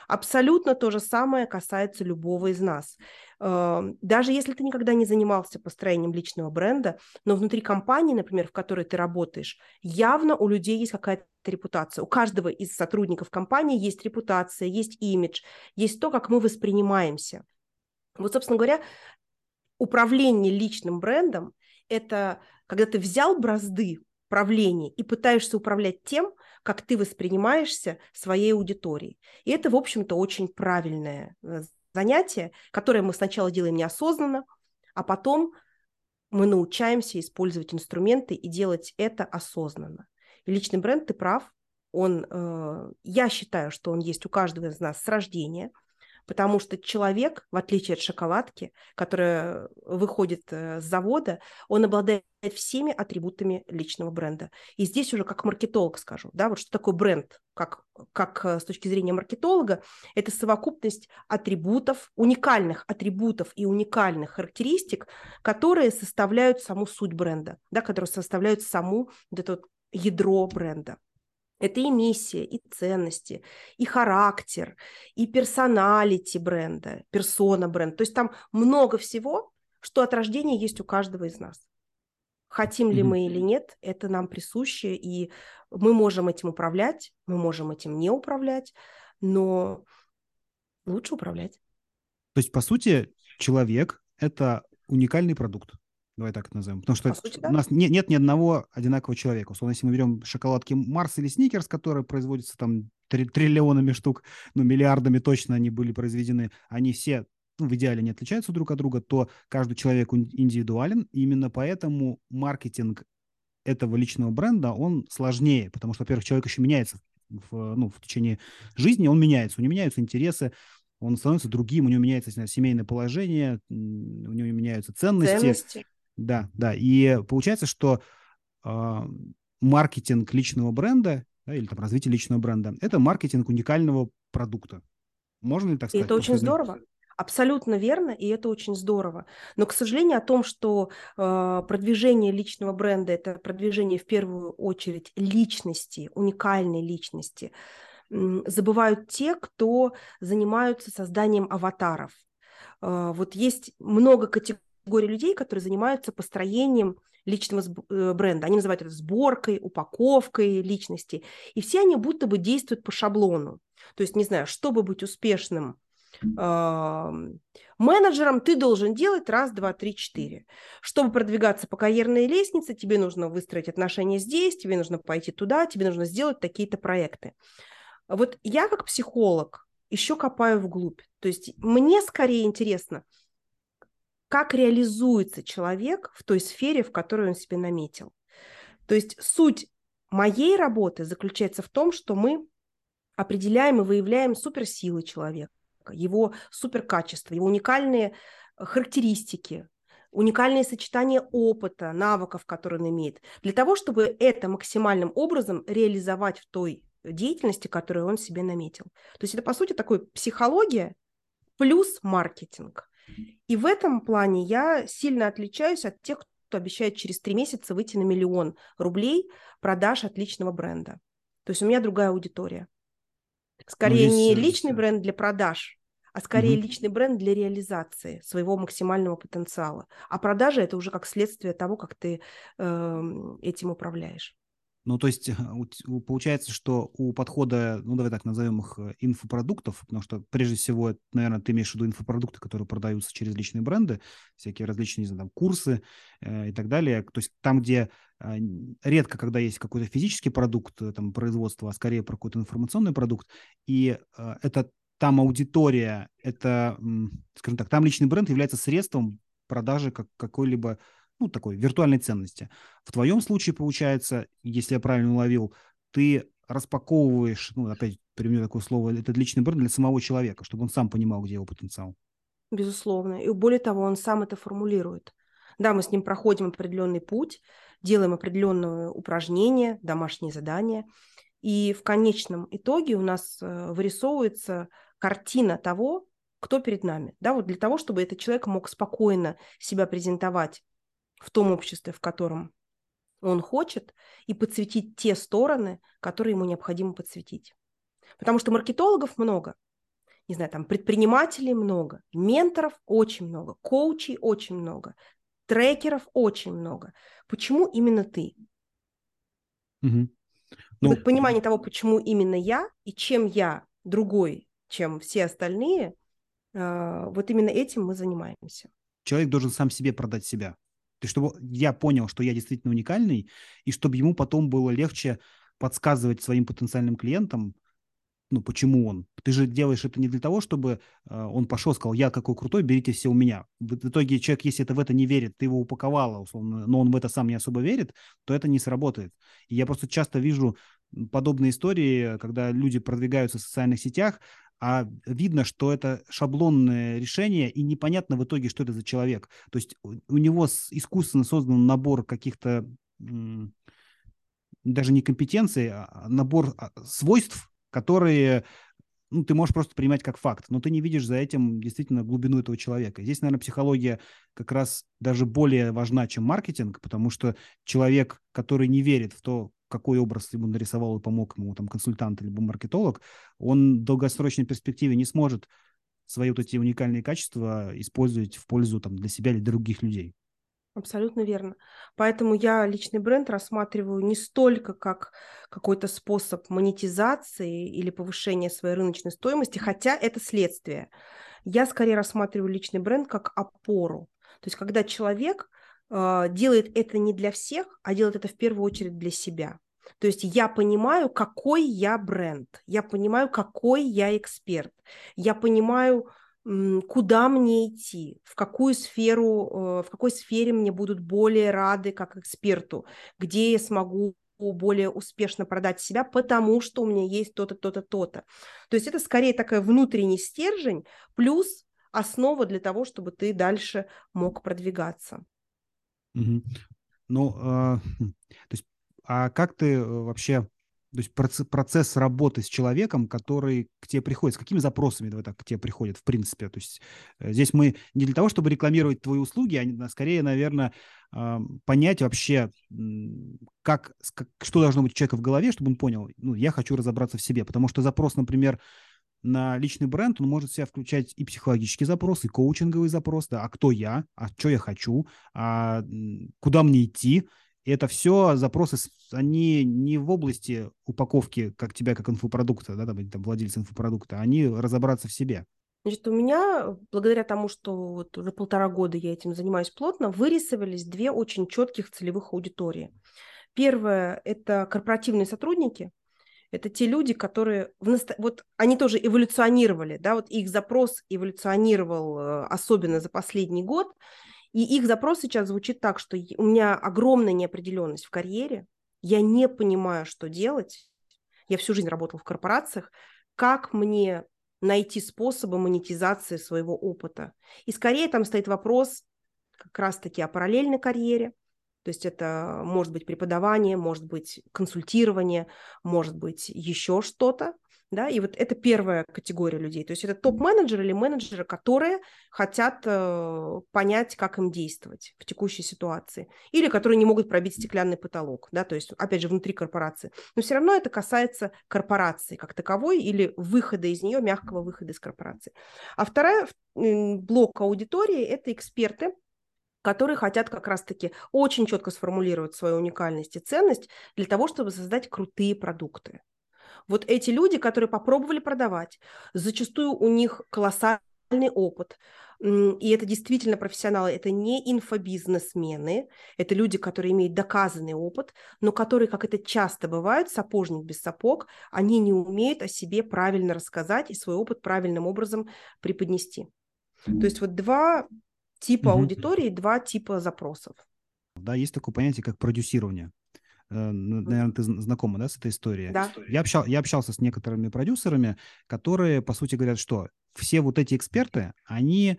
Абсолютно то же самое касается любого из нас. Э, даже если ты никогда не занимался построением личного бренда, но внутри компании, например, в которой ты работаешь, явно у людей есть какая-то репутация. У каждого из сотрудников компании есть репутация, есть имидж, есть то, как мы воспринимаемся. Вот, собственно говоря, управление личным брендом – это когда ты взял бразды правление и пытаешься управлять тем, как ты воспринимаешься своей аудиторией. И это, в общем-то, очень правильное э, занятие, которое мы сначала делаем неосознанно, а потом мы научаемся использовать инструменты и делать это осознанно. И личный бренд, ты прав, он, э, я считаю, что он есть у каждого из нас с рождения – потому что человек, в отличие от шоколадки, которая выходит э, с завода, он обладает всеми атрибутами личного бренда. И здесь уже как маркетолог скажу, да, вот что такое бренд, как, как э, с точки зрения маркетолога, это совокупность атрибутов, уникальных атрибутов и уникальных характеристик, которые составляют саму суть бренда, да, которые составляют саму вот это вот ядро бренда. Это и миссия, и ценности, и характер, и персоналити бренда, персона бренда. То есть там много всего, что от рождения есть у каждого из нас. Хотим ли мы или нет, это нам присуще, и мы можем этим управлять, мы можем этим не управлять, но лучше управлять. То есть, по сути, человек – это уникальный продукт. Давай так это назовем. Потому что да? у нас не, нет ни одного одинакового человека. Условно, если мы берем шоколадки Марс или Сникерс, которые производятся там три, триллионами штук, ну, миллиардами точно они были произведены, они все ну, в идеале не отличаются друг от друга, то каждый человек индивидуален. И именно поэтому маркетинг этого личного бренда, он сложнее, потому что, во-первых, человек еще меняется в, ну, в течение жизни, он меняется, у него меняются интересы, он становится другим, у него меняется знаю, семейное положение, у него меняются ценности. ценности. Да, да. И получается, что э, маркетинг личного бренда да, или там развитие личного бренда – это маркетинг уникального продукта. Можно ли так сказать? И это очень здорово. Абсолютно верно, и это очень здорово. Но, к сожалению, о том, что э, продвижение личного бренда – это продвижение в первую очередь личности, уникальной личности, э, забывают те, кто занимаются созданием аватаров. Э, вот есть много категорий категория людей, которые занимаются построением личного э, бренда. Они называют это сборкой, упаковкой личности. И все они будто бы действуют по шаблону. То есть, не знаю, чтобы быть успешным менеджером, ты должен делать раз, два, три, четыре. Чтобы продвигаться по карьерной лестнице, тебе нужно выстроить отношения здесь, тебе нужно пойти туда, тебе нужно сделать такие-то проекты. Вот я как психолог еще копаю вглубь. То есть мне скорее интересно – как реализуется человек в той сфере, в которой он себе наметил. То есть суть моей работы заключается в том, что мы определяем и выявляем суперсилы человека, его суперкачества, его уникальные характеристики, уникальные сочетания опыта, навыков, которые он имеет, для того, чтобы это максимальным образом реализовать в той деятельности, которую он себе наметил. То есть это, по сути, такой психология плюс маркетинг. И в этом плане я сильно отличаюсь от тех, кто обещает через три месяца выйти на миллион рублей продаж отличного бренда. То есть у меня другая аудитория. Скорее ну, не личный бренд для продаж, а скорее угу. личный бренд для реализации своего максимального потенциала. А продажа это уже как следствие того, как ты э, этим управляешь. Ну, то есть получается, что у подхода, ну, давай так назовем их, э, инфопродуктов, потому что прежде всего, наверное, ты имеешь в виду инфопродукты, которые продаются через личные бренды, всякие различные, не знаю, там, курсы э, и так далее. То есть там, где э, редко, когда есть какой-то физический продукт, э, там, производства, а скорее про какой-то информационный продукт, и э, это там аудитория, это, скажем так, там личный бренд является средством продажи как какой-либо ну, такой виртуальной ценности. В твоем случае, получается, если я правильно уловил, ты распаковываешь, ну, опять применю такое слово, этот личный бренд для самого человека, чтобы он сам понимал, где его потенциал. Безусловно. И более того, он сам это формулирует. Да, мы с ним проходим определенный путь, делаем определенные упражнения, домашние задания, и в конечном итоге у нас э, вырисовывается картина того, кто перед нами. Да, вот для того, чтобы этот человек мог спокойно себя презентовать в том обществе, в котором он хочет, и подсветить те стороны, которые ему необходимо подсветить. Потому что маркетологов много, не знаю, там предпринимателей много, менторов очень много, коучей очень много, трекеров очень много. Почему именно ты? Угу. Ну, вот понимание того, почему именно я и чем я другой, чем все остальные, э, вот именно этим мы занимаемся. Человек должен сам себе продать себя. То есть, чтобы я понял, что я действительно уникальный, и чтобы ему потом было легче подсказывать своим потенциальным клиентам, ну, почему он. Ты же делаешь это не для того, чтобы э, он пошел, сказал, я какой крутой, берите все у меня. В, итоге человек, если это в это не верит, ты его упаковала, условно, но он в это сам не особо верит, то это не сработает. И я просто часто вижу подобные истории, когда люди продвигаются в социальных сетях, а видно, что это шаблонное решение, и непонятно в итоге, что это за человек. То есть у него искусственно создан набор каких-то даже не компетенций, а набор а, свойств, которые ну, ты можешь просто принимать как факт, но ты не видишь за этим действительно глубину этого человека. Здесь, наверное, психология как раз даже более важна, чем маркетинг, потому что человек, который не верит в то, какой образ ему нарисовал и помог ему там консультант либо маркетолог, он в долгосрочной перспективе не сможет свои вот эти уникальные качества использовать в пользу там, для себя или других людей. Абсолютно верно. Поэтому я личный бренд рассматриваю не столько как какой-то способ монетизации или повышения своей рыночной стоимости, хотя это следствие. Я скорее рассматриваю личный бренд как опору. То есть когда человек делает это не для всех, а делает это в первую очередь для себя. То есть я понимаю, какой я бренд, я понимаю, какой я эксперт, я понимаю, куда мне идти, в какую сферу, э, в какой сфере мне будут более рады как эксперту, где я смогу более успешно продать себя, потому что у меня есть то-то, то-то, то-то. То есть это скорее такой внутренний стержень плюс основа для того, чтобы ты дальше мог продвигаться. Ну, э, то есть, а как ты э, вообще то есть процесс, процесс работы с человеком, который к тебе приходит, с какими запросами давай так, к тебе приходят, в принципе. То есть э, здесь мы не для того, чтобы рекламировать твои услуги, а скорее, наверное, э, понять вообще, как, что должно быть у человека в голове, чтобы он понял, ну, я хочу разобраться в себе. Потому что запрос, например, на личный бренд, он может в себя включать и психологический запрос, и коучинговый запрос, да, а кто я, а что я хочу, а куда мне идти, и это все запросы, они не в области упаковки, как тебя, как инфопродукта, да, там, там владельца инфопродукта, они разобраться в себе. Значит, у меня, благодаря тому, что вот уже полтора года я этим занимаюсь плотно, вырисовались две очень четких целевых аудитории. Первое – это корпоративные сотрудники, это те люди, которые в наsto... вот они тоже эволюционировали, да, вот их запрос эволюционировал э, особенно за последний год, и их запрос сейчас звучит так, что у меня огромная неопределенность в карьере, я не понимаю, что делать. Я всю жизнь работала в корпорациях. Как мне найти способы монетизации своего опыта? И скорее там стоит вопрос как раз-таки о параллельной карьере. То есть это может быть преподавание, может быть консультирование, может быть еще что-то да, и вот это первая категория людей, то есть это топ-менеджеры или менеджеры, которые хотят э, понять, как им действовать в текущей ситуации, или которые не могут пробить стеклянный потолок, да, то есть, опять же, внутри корпорации, но все равно это касается корпорации как таковой или выхода из нее, мягкого выхода из корпорации. А вторая блок аудитории – это эксперты, которые хотят как раз-таки очень четко сформулировать свою уникальность и ценность для того, чтобы создать крутые продукты. Вот эти люди, которые попробовали продавать, зачастую у них колоссальный опыт, и это действительно профессионалы, это не инфобизнесмены, это люди, которые имеют доказанный опыт, но которые, как это часто бывает, сапожник без сапог, они не умеют о себе правильно рассказать и свой опыт правильным образом преподнести. То есть вот два типа аудитории, два типа запросов. Да, есть такое понятие, как продюсирование. Э, наверное, ты знакома, да, с этой историей? Да. Я, общал, я общался с некоторыми продюсерами, которые, по сути, говорят, что все вот эти эксперты, они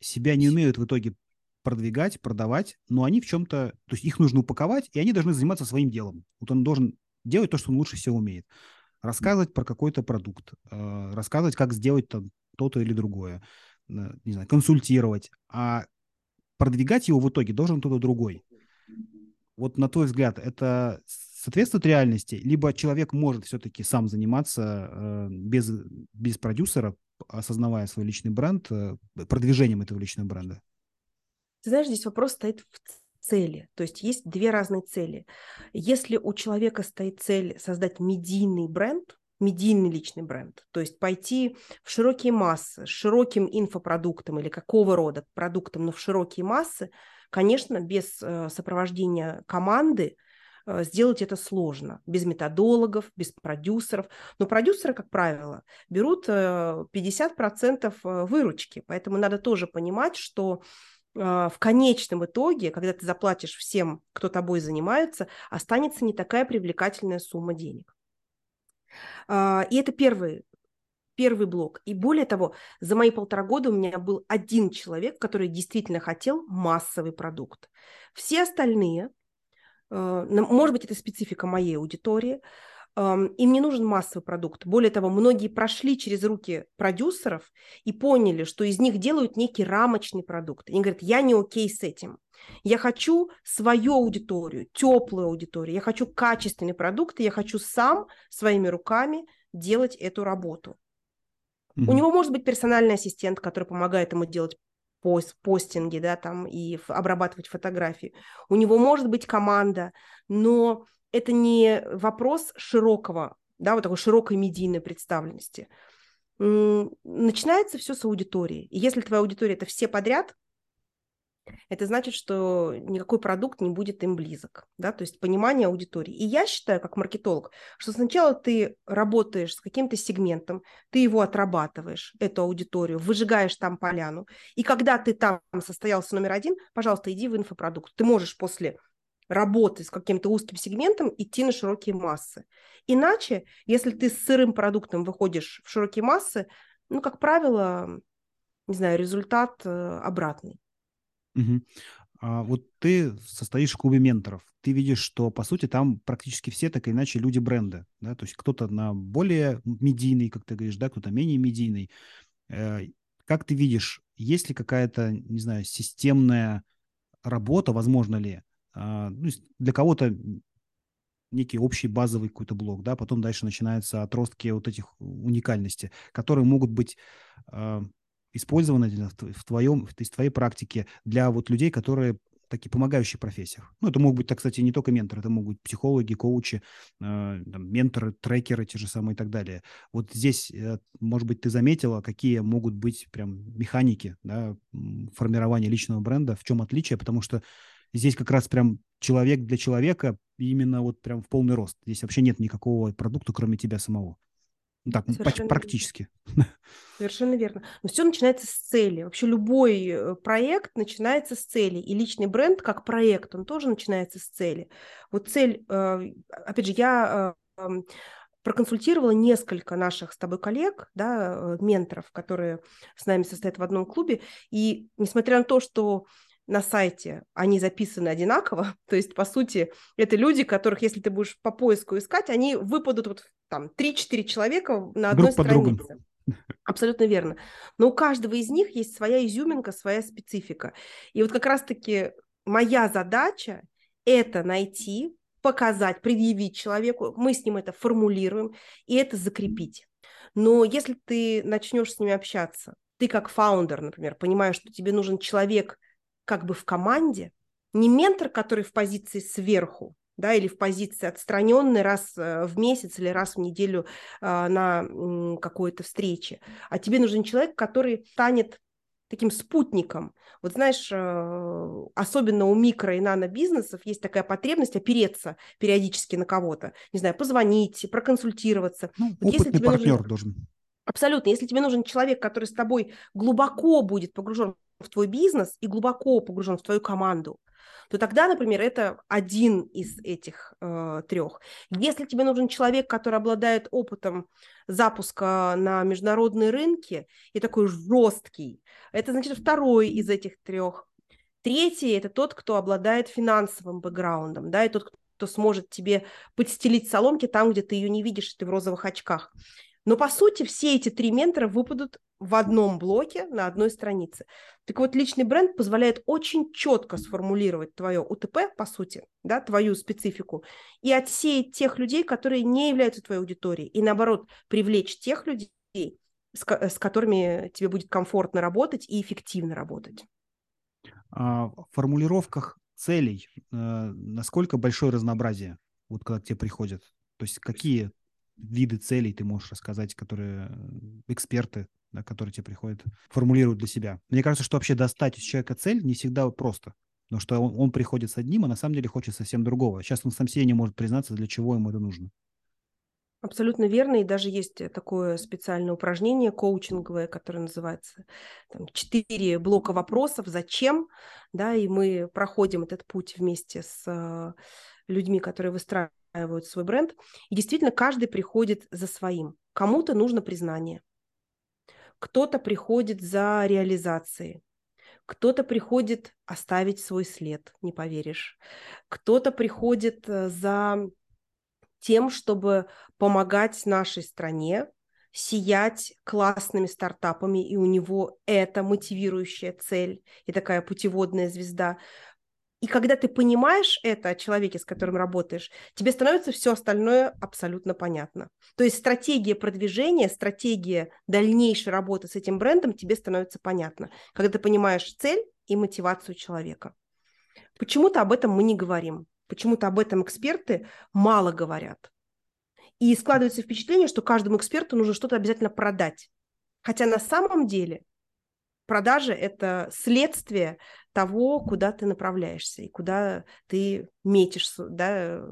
себя не умеют в итоге продвигать, продавать, но они в чем-то, то есть их нужно упаковать, и они должны заниматься своим делом. Вот он должен делать то, что он лучше всего умеет. Рассказывать про какой-то продукт, э, рассказывать, как сделать там то-то или другое, не знаю, консультировать. А продвигать его в итоге должен кто-то другой. Вот на твой взгляд, это соответствует реальности, либо человек может все-таки сам заниматься э, без, без продюсера, осознавая свой личный бренд, э, продвижением этого личного бренда? Ты знаешь, здесь вопрос стоит в цели. То есть есть две разные цели. Если у человека стоит цель создать медийный бренд, медийный личный бренд, то есть пойти в широкие массы, с широким инфопродуктом или какого рода продуктом, но в широкие массы, Конечно, без э, сопровождения команды э, сделать это сложно, без методологов, без продюсеров. Но продюсеры, как правило, берут 50% выручки, поэтому надо тоже понимать, что в конечном итоге, когда ты заплатишь всем, кто тобой занимается, останется не такая привлекательная сумма денег. И это первый первый блок. И более того, за мои полтора года у меня был один человек, который действительно хотел массовый продукт. Все остальные, э, может быть, это специфика моей аудитории, им не нужен массовый продукт. Более того, многие прошли через руки продюсеров и поняли, что из них делают некий рамочный продукт. Они говорят, я не окей с этим. Я хочу свою аудиторию, теплую аудиторию, я хочу качественный продукт, и я хочу сам своими руками делать эту работу. Mm-hmm. У него может быть персональный ассистент, который помогает ему делать пост, постинги, да, там, и обрабатывать фотографии. У него может быть команда, но это не вопрос широкого, да, вот такой широкой медийной представленности. Начинается все с аудитории. И если твоя аудитория это все подряд, это значит, что никакой продукт не будет им близок, да, то есть понимание аудитории. И я считаю, как маркетолог, что сначала ты работаешь с каким-то сегментом, ты его отрабатываешь, эту аудиторию, выжигаешь там поляну, и когда ты там состоялся номер один, пожалуйста, иди в инфопродукт. Ты можешь после работы с каким-то узким сегментом идти на широкие массы. Иначе, если ты с сырым продуктом выходишь в широкие массы, ну, как правило, не знаю, результат э, обратный. Угу. А вот ты состоишь в клубе менторов. Ты видишь, что, по сути, там практически все так или иначе люди бренда. Да? То есть кто-то на более медийный, как ты говоришь, да, кто-то менее медийный. Э, как ты видишь, есть ли какая-то, не знаю, системная работа, возможно ли? А, ну, для кого-то некий общий базовый какой-то блок, да, потом дальше начинаются отростки вот этих уникальностей, которые могут быть а, использовано в твоем, из твоей практике для вот людей, которые такие помогающие профессиях. Ну, это могут быть, так, кстати, не только менторы, это могут быть психологи, коучи, э, там, менторы, трекеры те же самые и так далее. Вот здесь, э, может быть, ты заметила, какие могут быть прям механики да, формирования личного бренда, в чем отличие, потому что здесь как раз прям человек для человека именно вот прям в полный рост. Здесь вообще нет никакого продукта, кроме тебя самого. Ну так, Совершенно практически. Верно. Совершенно верно. Но все начинается с цели. Вообще любой э, проект начинается с цели. И личный бренд как проект, он тоже начинается с цели. Вот цель, э, опять же, я э, проконсультировала несколько наших с тобой коллег, да, менторов, которые с нами состоят в одном клубе. И несмотря на то, что на сайте они записаны одинаково, то есть, по сути, это люди, которых, если ты будешь по поиску искать, они выпадут вот там 3-4 человека на одной Друг странице. Другу. Абсолютно верно. Но у каждого из них есть своя изюминка, своя специфика. И вот как раз-таки моя задача – это найти, показать, предъявить человеку, мы с ним это формулируем, и это закрепить. Но если ты начнешь с ними общаться, ты как фаундер, например, понимаешь, что тебе нужен человек – как бы в команде, не ментор, который в позиции сверху, да, или в позиции отстраненной раз э, в месяц или раз в неделю э, на какой-то встрече, а тебе нужен человек, который станет таким спутником. Вот знаешь, э, особенно у микро и нано бизнесов есть такая потребность опереться периодически на кого-то. Не знаю, позвонить, проконсультироваться. Ну, вот если партнер нужен... должен. Абсолютно. Если тебе нужен человек, который с тобой глубоко будет погружен в твой бизнес и глубоко погружен в твою команду, то тогда, например, это один из этих э, трех. Если тебе нужен человек, который обладает опытом запуска на международные рынки и такой жесткий, это значит второй из этих трех. Третий – это тот, кто обладает финансовым бэкграундом, да, и тот, кто сможет тебе подстелить соломки там, где ты ее не видишь, ты в розовых очках. Но, по сути, все эти три ментора выпадут в одном блоке на одной странице. Так вот, личный бренд позволяет очень четко сформулировать твое УТП, по сути, да, твою специфику, и отсеять тех людей, которые не являются твоей аудиторией, и, наоборот, привлечь тех людей, с, с которыми тебе будет комфортно работать и эффективно работать. А в формулировках целей э, насколько большое разнообразие, вот когда к тебе приходят? То есть какие виды целей ты можешь рассказать, которые эксперты, да, которые тебе приходят, формулируют для себя. Мне кажется, что вообще достать из человека цель не всегда просто. Потому что он, он приходит с одним, а на самом деле хочет совсем другого. Сейчас он сам себе не может признаться, для чего ему это нужно. Абсолютно верно, и даже есть такое специальное упражнение коучинговое, которое называется там, «Четыре блока вопросов. Зачем?», да, и мы проходим этот путь вместе с э, людьми, которые выстраивают свой бренд, и действительно каждый приходит за своим. Кому-то нужно признание, кто-то приходит за реализацией, кто-то приходит оставить свой след, не поверишь, кто-то приходит э, за тем, чтобы помогать нашей стране сиять классными стартапами, и у него это мотивирующая цель и такая путеводная звезда. И когда ты понимаешь это о человеке, с которым работаешь, тебе становится все остальное абсолютно понятно. То есть стратегия продвижения, стратегия дальнейшей работы с этим брендом тебе становится понятна, когда ты понимаешь цель и мотивацию человека. Почему-то об этом мы не говорим. Почему-то об этом эксперты мало говорят. И складывается впечатление, что каждому эксперту нужно что-то обязательно продать. Хотя на самом деле продажа – это следствие того, куда ты направляешься и куда ты метишь, да,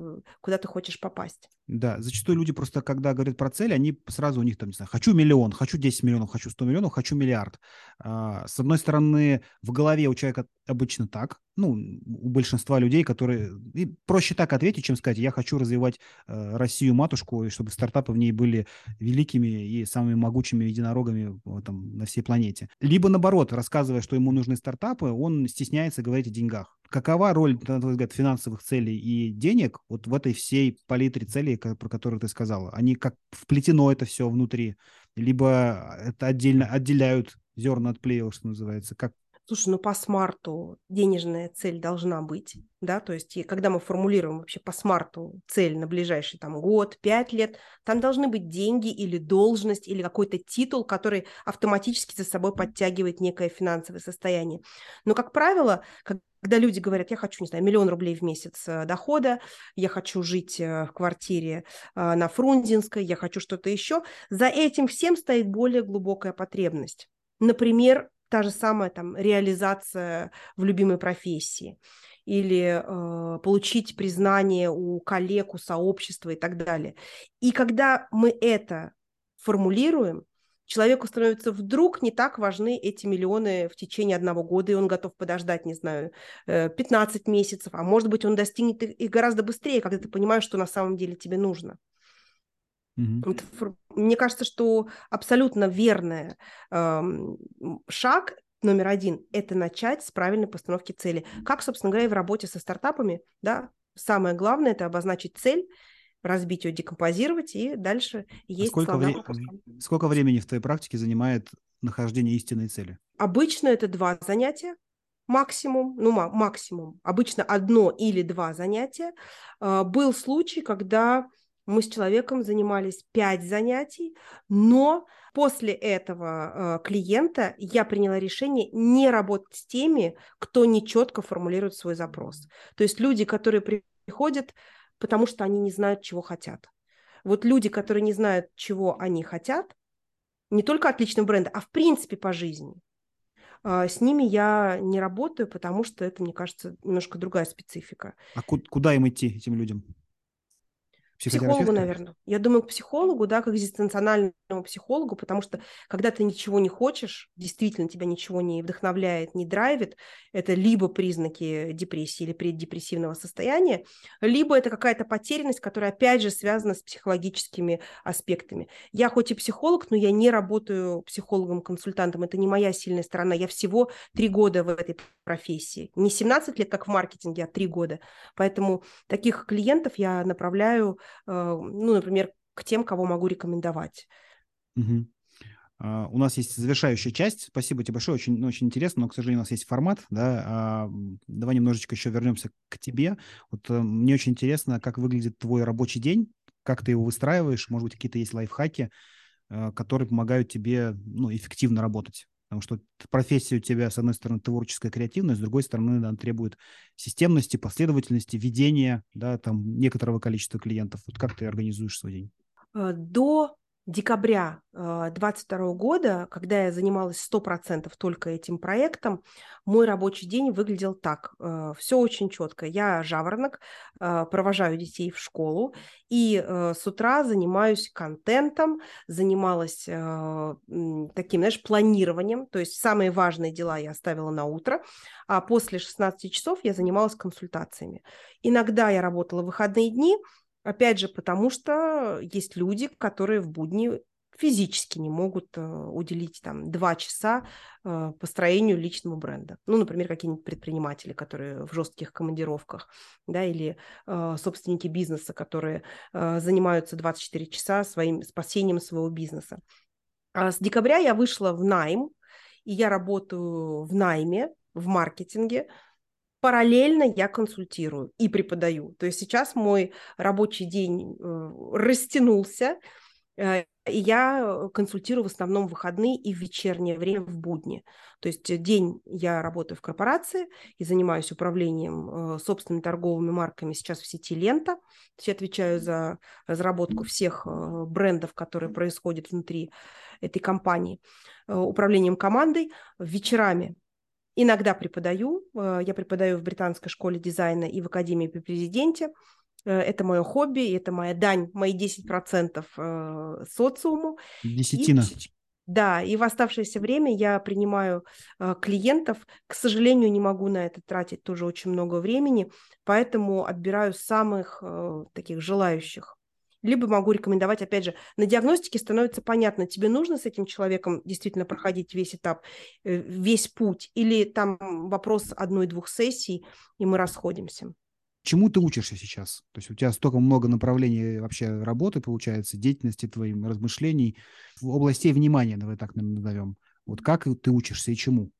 куда ты хочешь попасть. Да, зачастую люди просто, когда говорят про цель, они сразу у них там, не знаю, хочу миллион, хочу 10 миллионов, хочу 100 миллионов, хочу миллиард. А, с одной стороны, в голове у человека обычно так, ну, у большинства людей, которые... И проще так ответить, чем сказать, я хочу развивать э, Россию-матушку, и чтобы стартапы в ней были великими и самыми могучими единорогами там, на всей планете. Либо, наоборот, рассказывая, что ему нужны стартапы, он стесняется говорить о деньгах. Какова роль, на твой взгляд, финансовых целей и денег вот в этой всей палитре целей, про которые ты сказала? Они как вплетено это все внутри, либо это отдельно отделяют зерна от плевел, что называется? Как, Слушай, ну по смарту денежная цель должна быть, да, то есть и когда мы формулируем вообще по смарту цель на ближайший там год, пять лет, там должны быть деньги или должность или какой-то титул, который автоматически за собой подтягивает некое финансовое состояние. Но, как правило, когда люди говорят, я хочу, не знаю, миллион рублей в месяц э, дохода, я хочу жить э, в квартире э, на Фрунзенской, я хочу что-то еще, за этим всем стоит более глубокая потребность. Например, та же самая там реализация в любимой профессии или э, получить признание у коллег, у сообщества и так далее. И когда мы это формулируем, человеку становится вдруг не так важны эти миллионы в течение одного года, и он готов подождать, не знаю, 15 э, месяцев, а может быть, он достигнет их гораздо быстрее, когда ты понимаешь, что на самом деле тебе нужно. Mm-hmm. Мне кажется, что абсолютно верный э, шаг номер один – это начать с правильной постановки цели. Как, собственно говоря, и в работе со стартапами, да, самое главное – это обозначить цель, разбить ее, декомпозировать и дальше а есть а сколько, вре- сколько времени в твоей практике занимает нахождение истинной цели? Обычно это два занятия максимум, ну максимум, обычно одно или два занятия. А, был случай, когда мы с человеком занимались пять занятий, но после этого э, клиента я приняла решение не работать с теми, кто нечетко формулирует свой запрос. То есть люди, которые приходят, потому что они не знают, чего хотят. Вот люди, которые не знают, чего они хотят, не только от личного бренда, а в принципе по жизни, э, с ними я не работаю, потому что это, мне кажется, немножко другая специфика. А куда им идти, этим людям? Психологу, наверное. Я думаю, к психологу, да, к экзистенциональному психологу, потому что когда ты ничего не хочешь, действительно тебя ничего не вдохновляет, не драйвит, это либо признаки депрессии или преддепрессивного состояния, либо это какая-то потерянность, которая, опять же, связана с психологическими аспектами. Я хоть и психолог, но я не работаю психологом-консультантом, это не моя сильная сторона. Я всего три года в этой профессии. Не 17 лет, как в маркетинге, а три года. Поэтому таких клиентов я направляю ну, например, к тем, кого могу рекомендовать. Угу. У нас есть завершающая часть. Спасибо тебе большое, очень, очень интересно, но, к сожалению, у нас есть формат. Да? Uh, давай немножечко еще вернемся к тебе. Вот uh, мне очень интересно, как выглядит твой рабочий день, как ты его выстраиваешь, может быть, какие-то есть лайфхаки, которые помогают тебе ну, эффективно работать. Потому что профессия у тебя, с одной стороны, творческая, креативная, с другой стороны, она требует системности, последовательности, ведения, да, там, некоторого количества клиентов. Вот как ты организуешь свой день? Э, до декабря 2022 года, когда я занималась 100% только этим проектом, мой рабочий день выглядел так. Все очень четко. Я жаворонок, провожаю детей в школу и с утра занимаюсь контентом, занималась таким, знаешь, планированием, то есть самые важные дела я оставила на утро, а после 16 часов я занималась консультациями. Иногда я работала в выходные дни, Опять же, потому что есть люди, которые в будни физически не могут э, уделить там два часа э, построению личного бренда. Ну, например, какие-нибудь предприниматели, которые в жестких командировках, да, или э, собственники бизнеса, которые занимаются 24 часа своим спасением своего бизнеса. А с декабря я вышла в найм, и я работаю в найме, в маркетинге, параллельно я консультирую и преподаю. То есть сейчас мой рабочий день э, растянулся, э, и я консультирую в основном в выходные и в вечернее время в будни. То есть день я работаю в корпорации и занимаюсь управлением э, собственными торговыми марками сейчас в сети «Лента». То есть я отвечаю за разработку всех брендов, которые происходят внутри этой компании, управлением командой. Вечерами Иногда преподаю. Э, я преподаю в Британской школе дизайна и в Академии при президенте. Э, это мое хобби, это моя дань, мои 10% э, социуму. Десятина. И, да, и в оставшееся время я принимаю клиентов. К сожалению, не могу на это тратить тоже очень много времени, поэтому отбираю самых таких желающих либо могу рекомендовать, опять же, на диагностике становится понятно, тебе нужно с этим человеком действительно проходить весь этап, э, весь путь, или там вопрос одной-двух сессий, и мы расходимся. Чему ты учишься сейчас? То есть у тебя столько много направлений вообще работы, получается, деятельности твоим, размышлений, областей внимания, давай так назовем. Вот как ты учишься и чему?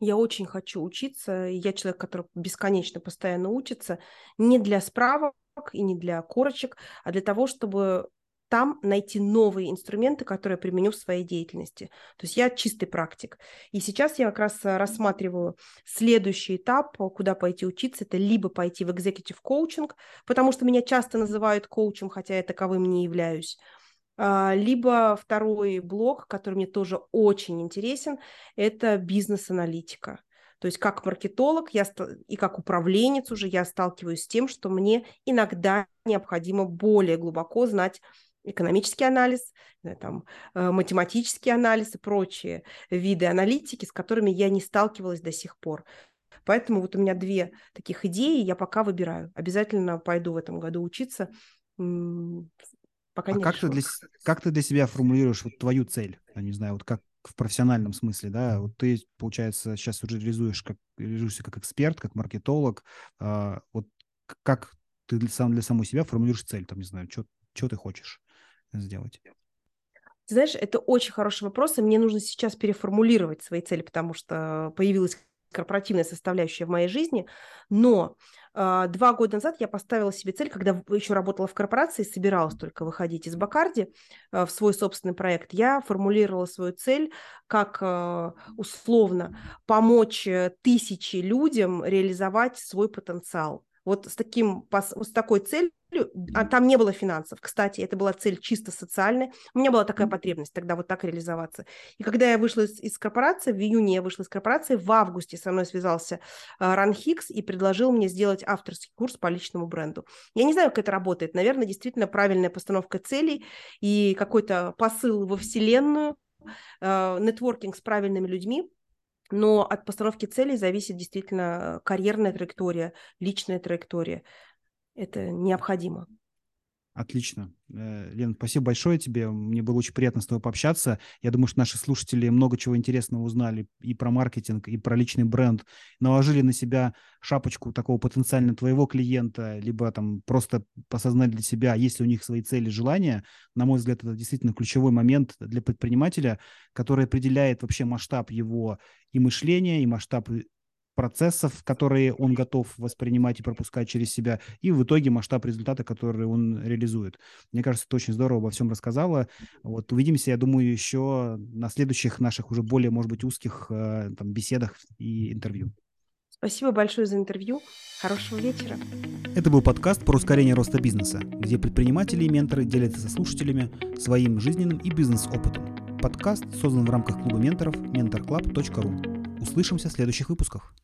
Я очень хочу учиться. Я человек, который бесконечно постоянно учится. Не для справок, и не для корочек, а для того, чтобы там найти новые инструменты, которые я применю в своей деятельности. То есть я чистый практик. И сейчас я как раз э, рассматриваю следующий этап, куда пойти учиться. Это либо пойти в executive коучинг, потому что меня часто называют коучем, хотя я таковым не являюсь. А, либо второй блок, который мне тоже очень интересен, это бизнес-аналитика. То есть как маркетолог я, и как управленец уже я сталкиваюсь с тем, что мне иногда необходимо более глубоко знать экономический анализ, там, э, математический анализ и прочие виды аналитики, с которыми я не сталкивалась до сих пор. Поэтому вот у меня две таких идеи, я пока выбираю. Обязательно пойду в этом году учиться. Пока а как ты, для, как ты для себя формулируешь вот твою цель? Я не знаю, вот как, в профессиональном смысле, да, вот ты, получается, сейчас уже реализуешь как, реализуешься как эксперт, как маркетолог, а, вот как ты для, сам для самой себя формулируешь цель, там, не знаю, что ты хочешь сделать? Ты знаешь, это очень хороший вопрос, и мне нужно сейчас переформулировать свои цели, потому что появилась корпоративная составляющая в моей жизни, но э, два года назад я поставила себе цель, когда еще работала в корпорации, собиралась только выходить из Бакарди э, в свой собственный проект, я формулировала свою цель как э, условно помочь э, тысячи людям реализовать свой потенциал. Вот с, таким, с такой целью а там не было финансов. Кстати, это была цель чисто социальная. У меня была такая потребность тогда вот так реализоваться. И когда я вышла из, из корпорации, в июне я вышла из корпорации, в августе со мной связался э, Ран Хикс и предложил мне сделать авторский курс по личному бренду. Я не знаю, как это работает. Наверное, действительно правильная постановка целей и какой-то посыл во Вселенную, э, нетворкинг с правильными людьми, но от постановки целей зависит действительно карьерная траектория, личная траектория это необходимо. Отлично. Э, Лен, спасибо большое тебе. Мне было очень приятно с тобой пообщаться. Я думаю, что наши слушатели много чего интересного узнали и про маркетинг, и про личный бренд. Наложили на себя шапочку такого потенциально твоего клиента, либо там просто осознали для себя, есть ли у них свои цели, желания. На мой взгляд, это действительно ключевой момент для предпринимателя, который определяет вообще масштаб его и мышления, и масштаб процессов, которые он готов воспринимать и пропускать через себя, и в итоге масштаб результата, который он реализует. Мне кажется, ты очень здорово обо всем рассказала. Вот увидимся, я думаю, еще на следующих наших уже более, может быть, узких э, там, беседах и интервью. Спасибо большое за интервью. Хорошего вечера. Это был подкаст про ускорение роста бизнеса, где предприниматели и менторы делятся со слушателями своим жизненным и бизнес-опытом. Подкаст создан в рамках клуба менторов mentorclub.ru. Услышимся в следующих выпусках.